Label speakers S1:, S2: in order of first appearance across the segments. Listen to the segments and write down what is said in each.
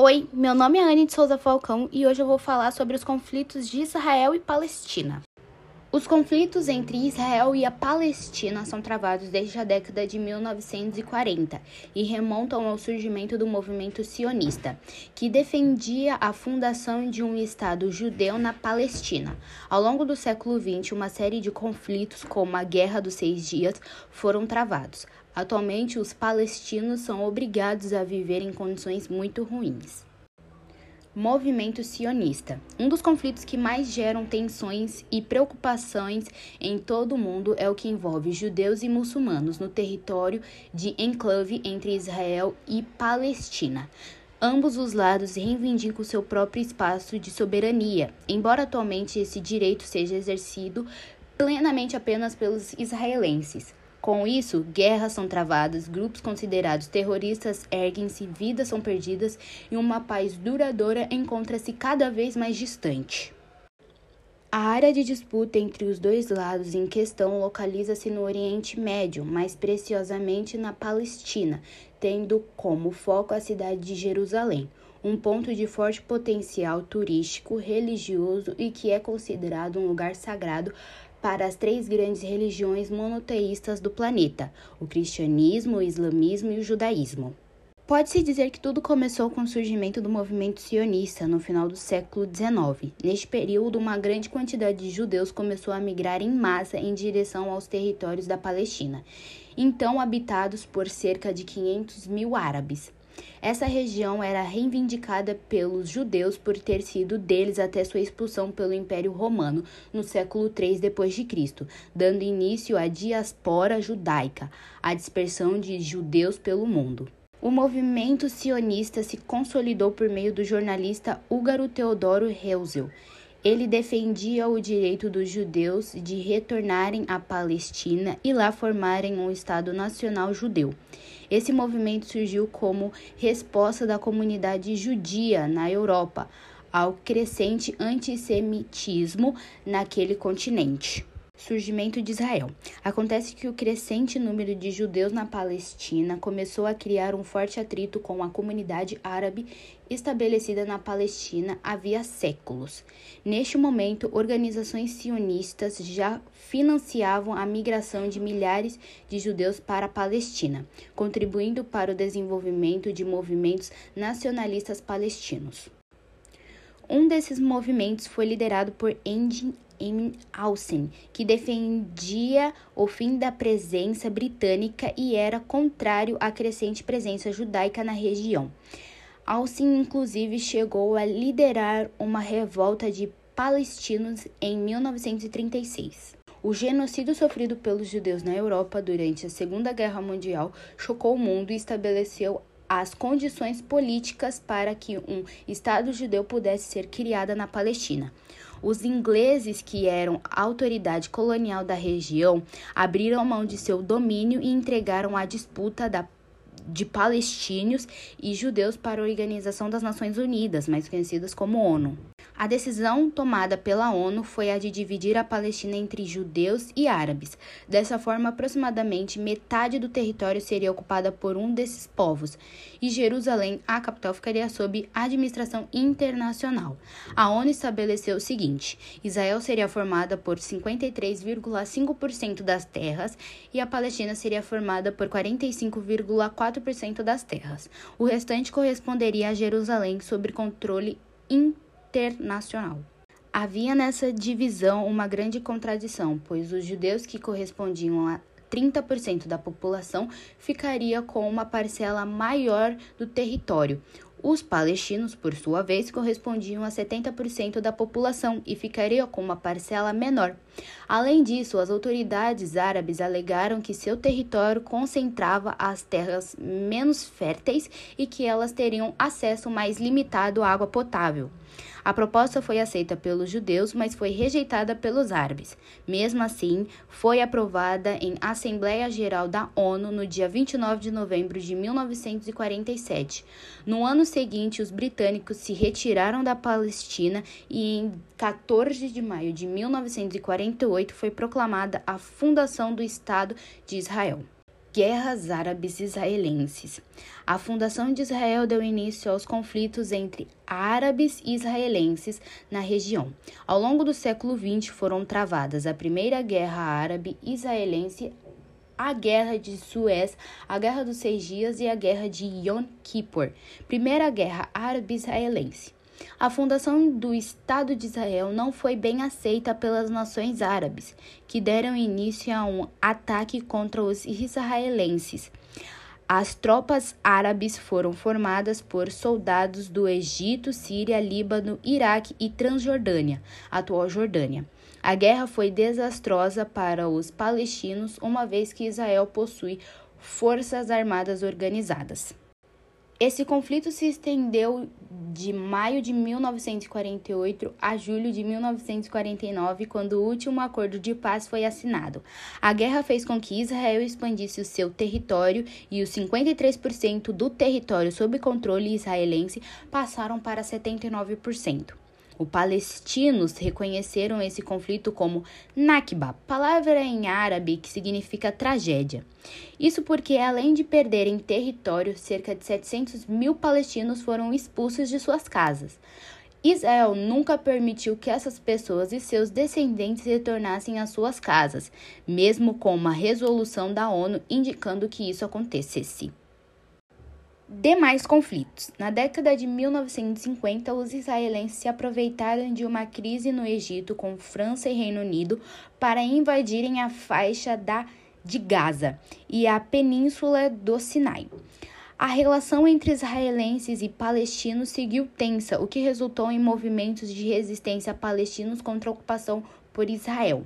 S1: Oi, meu nome é Anne de Souza Falcão e hoje eu vou falar sobre os conflitos de Israel e Palestina. Os conflitos entre Israel e a Palestina são travados desde a década de 1940 e remontam ao surgimento do movimento sionista, que defendia a fundação de um Estado judeu na Palestina. Ao longo do século XX, uma série de conflitos, como a Guerra dos Seis Dias, foram travados. Atualmente, os palestinos são obrigados a viver em condições muito ruins. Movimento sionista. Um dos conflitos que mais geram tensões e preocupações em todo o mundo é o que envolve judeus e muçulmanos no território de enclave entre Israel e Palestina. Ambos os lados reivindicam seu próprio espaço de soberania, embora atualmente esse direito seja exercido plenamente apenas pelos israelenses. Com isso, guerras são travadas, grupos considerados terroristas erguem-se, vidas são perdidas e uma paz duradoura encontra-se cada vez mais distante. A área de disputa entre os dois lados em questão localiza-se no Oriente Médio, mais preciosamente na Palestina, tendo como foco a cidade de Jerusalém, um ponto de forte potencial turístico, religioso e que é considerado um lugar sagrado para as três grandes religiões monoteístas do planeta: o cristianismo, o islamismo e o judaísmo. Pode-se dizer que tudo começou com o surgimento do movimento sionista no final do século XIX. Neste período, uma grande quantidade de judeus começou a migrar em massa em direção aos territórios da Palestina, então habitados por cerca de 500 mil árabes. Essa região era reivindicada pelos judeus por ter sido deles até sua expulsão pelo Império Romano no século III d.C., dando início à diaspora judaica, a dispersão de judeus pelo mundo. O movimento sionista se consolidou por meio do jornalista húngaro Teodoro Herzl. Ele defendia o direito dos judeus de retornarem à Palestina e lá formarem um Estado nacional judeu. Esse movimento surgiu como resposta da comunidade judia na Europa ao crescente antissemitismo naquele continente. Surgimento de Israel. Acontece que o crescente número de judeus na Palestina começou a criar um forte atrito com a comunidade árabe estabelecida na Palestina havia séculos. Neste momento, organizações sionistas já financiavam a migração de milhares de judeus para a Palestina, contribuindo para o desenvolvimento de movimentos nacionalistas palestinos. Um desses movimentos foi liderado por Engin Emin Alsen, que defendia o fim da presença britânica e era contrário à crescente presença judaica na região. Alsen, inclusive, chegou a liderar uma revolta de palestinos em 1936. O genocídio sofrido pelos judeus na Europa durante a Segunda Guerra Mundial chocou o mundo e estabeleceu as condições políticas para que um Estado judeu pudesse ser criado na Palestina. Os ingleses, que eram a autoridade colonial da região, abriram mão de seu domínio e entregaram a disputa da de palestinos e judeus para a Organização das Nações Unidas, mais conhecidas como ONU. A decisão tomada pela ONU foi a de dividir a Palestina entre judeus e árabes. Dessa forma, aproximadamente metade do território seria ocupada por um desses povos, e Jerusalém, a capital, ficaria sob administração internacional. A ONU estabeleceu o seguinte: Israel seria formada por 53,5% das terras e a Palestina seria formada por 45,4% das terras. O restante corresponderia a Jerusalém sob controle internacional internacional. Havia nessa divisão uma grande contradição, pois os judeus que correspondiam a 30% da população ficaria com uma parcela maior do território. Os palestinos, por sua vez, correspondiam a 70% da população e ficariam com uma parcela menor. Além disso, as autoridades árabes alegaram que seu território concentrava as terras menos férteis e que elas teriam acesso mais limitado à água potável. A proposta foi aceita pelos judeus, mas foi rejeitada pelos árabes. Mesmo assim, foi aprovada em Assembleia Geral da ONU no dia 29 de novembro de 1947. No ano seguinte, os britânicos se retiraram da Palestina e em 14 de maio de 1948 foi proclamada a fundação do Estado de Israel. Guerras Árabes Israelenses. A fundação de Israel deu início aos conflitos entre árabes e israelenses na região. Ao longo do século XX foram travadas a Primeira Guerra Árabe-Israelense, a Guerra de Suez, a Guerra dos Seis Dias e a Guerra de Yom Kippur, Primeira Guerra Árabe-Israelense. A fundação do Estado de Israel não foi bem aceita pelas nações árabes, que deram início a um ataque contra os israelenses. As tropas árabes foram formadas por soldados do Egito, Síria, Líbano, Iraque e Transjordânia, atual Jordânia. A guerra foi desastrosa para os palestinos, uma vez que Israel possui forças armadas organizadas. Esse conflito se estendeu de maio de 1948 a julho de 1949, quando o último acordo de paz foi assinado. A guerra fez com que Israel expandisse o seu território e os 53% do território sob controle israelense passaram para 79%. Os palestinos reconheceram esse conflito como Nakba, palavra em árabe que significa tragédia. Isso porque, além de perderem território, cerca de 700 mil palestinos foram expulsos de suas casas. Israel nunca permitiu que essas pessoas e seus descendentes retornassem às suas casas, mesmo com uma resolução da ONU indicando que isso acontecesse. Demais conflitos. Na década de 1950, os israelenses se aproveitaram de uma crise no Egito com França e Reino Unido para invadirem a faixa da, de Gaza e a península do Sinai. A relação entre israelenses e palestinos seguiu tensa, o que resultou em movimentos de resistência palestinos contra a ocupação por Israel.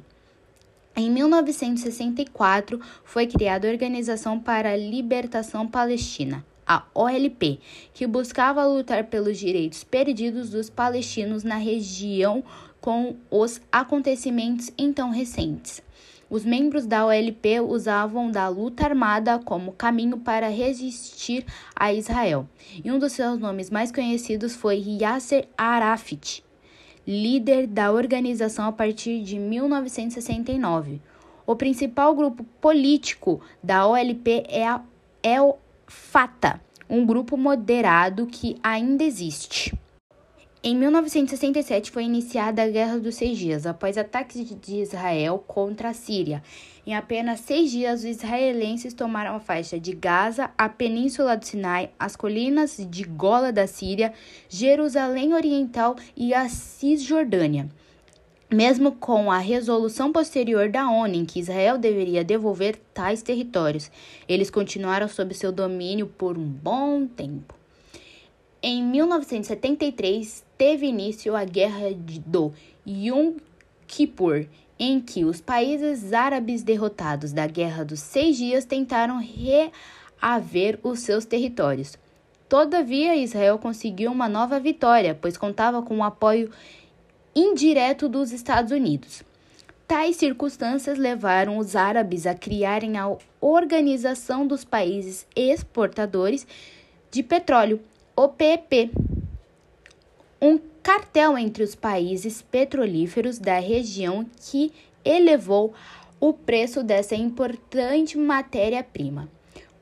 S1: Em 1964, foi criada a Organização para a Libertação Palestina a OLP, que buscava lutar pelos direitos perdidos dos palestinos na região com os acontecimentos então recentes. Os membros da OLP usavam da luta armada como caminho para resistir a Israel, e um dos seus nomes mais conhecidos foi Yasser Arafat, líder da organização a partir de 1969. O principal grupo político da OLP é, a, é o Fata, um grupo moderado que ainda existe. Em 1967 foi iniciada a Guerra dos Seis Dias, após ataques de Israel contra a Síria. Em apenas seis dias, os israelenses tomaram a faixa de Gaza, a Península do Sinai, as colinas de Gola da Síria, Jerusalém Oriental e a Cisjordânia. Mesmo com a resolução posterior da ONU em que Israel deveria devolver tais territórios, eles continuaram sob seu domínio por um bom tempo. Em 1973, teve início a Guerra do Yom Kippur, em que os países árabes derrotados da Guerra dos Seis Dias tentaram reaver os seus territórios. Todavia, Israel conseguiu uma nova vitória, pois contava com o apoio indireto dos Estados Unidos. Tais circunstâncias levaram os árabes a criarem a Organização dos Países Exportadores de Petróleo, OPEP, um cartel entre os países petrolíferos da região que elevou o preço dessa importante matéria-prima.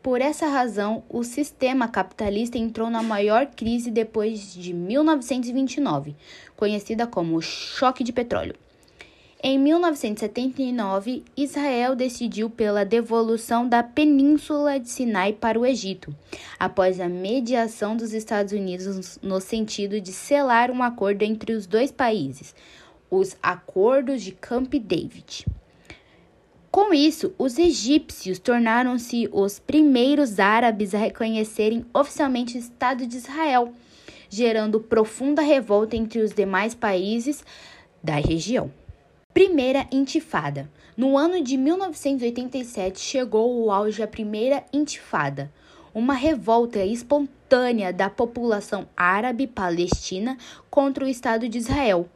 S1: Por essa razão, o sistema capitalista entrou na maior crise depois de 1929, conhecida como choque de petróleo. Em 1979, Israel decidiu pela devolução da Península de Sinai para o Egito, após a mediação dos Estados Unidos no sentido de selar um acordo entre os dois países, os Acordos de Camp David. Com isso, os egípcios tornaram-se os primeiros árabes a reconhecerem oficialmente o Estado de Israel, gerando profunda revolta entre os demais países da região. Primeira Intifada. No ano de 1987 chegou o auge a Primeira Intifada, uma revolta espontânea da população árabe palestina contra o Estado de Israel,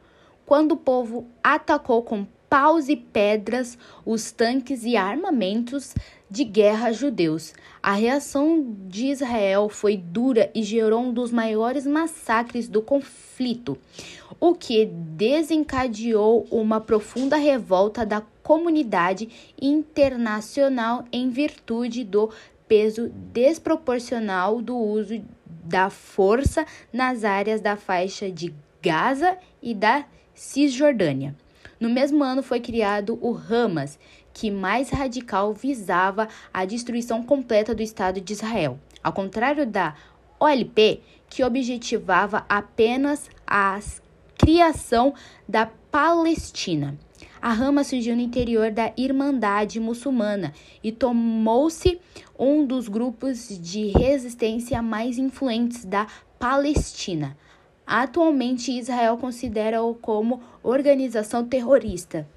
S1: quando o povo atacou com paus e pedras os tanques e armamentos de guerra judeus. A reação de Israel foi dura e gerou um dos maiores massacres do conflito, o que desencadeou uma profunda revolta da comunidade internacional em virtude do peso desproporcional do uso da força nas áreas da faixa de Gaza e da Cisjordânia. No mesmo ano foi criado o Hamas, que mais radical visava a destruição completa do Estado de Israel, ao contrário da OLP, que objetivava apenas a criação da Palestina. A Hamas surgiu no interior da Irmandade Muçulmana e tomou-se um dos grupos de resistência mais influentes da Palestina. Atualmente, Israel considera-o como organização terrorista.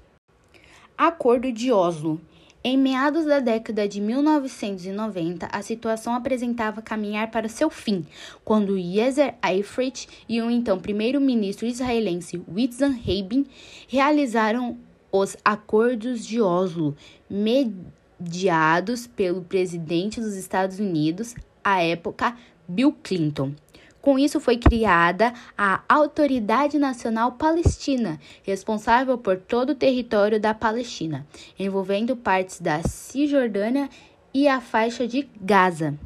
S1: Acordo de Oslo. Em meados da década de 1990, a situação apresentava caminhar para seu fim, quando Yezer Eifert e o então primeiro-ministro israelense Yitzhak Rabin realizaram os Acordos de Oslo, mediados pelo presidente dos Estados Unidos, à época Bill Clinton. Com isso, foi criada a Autoridade Nacional Palestina, responsável por todo o território da Palestina, envolvendo partes da Cisjordânia e a faixa de Gaza.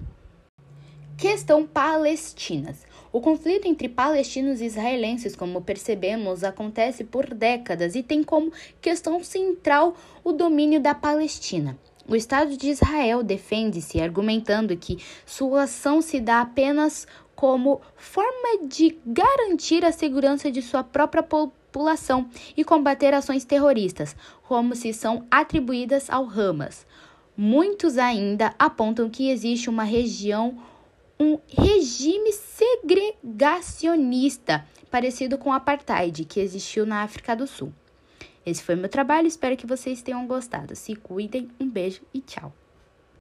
S1: Questão Palestinas. O conflito entre palestinos e israelenses, como percebemos, acontece por décadas e tem como questão central o domínio da Palestina. O Estado de Israel defende-se argumentando que sua ação se dá apenas como forma de garantir a segurança de sua própria população e combater ações terroristas, como se são atribuídas ao Hamas. Muitos ainda apontam que existe uma região um regime segregacionista, parecido com o apartheid que existiu na África do Sul. Esse foi meu trabalho, espero que vocês tenham gostado. Se cuidem, um beijo e tchau.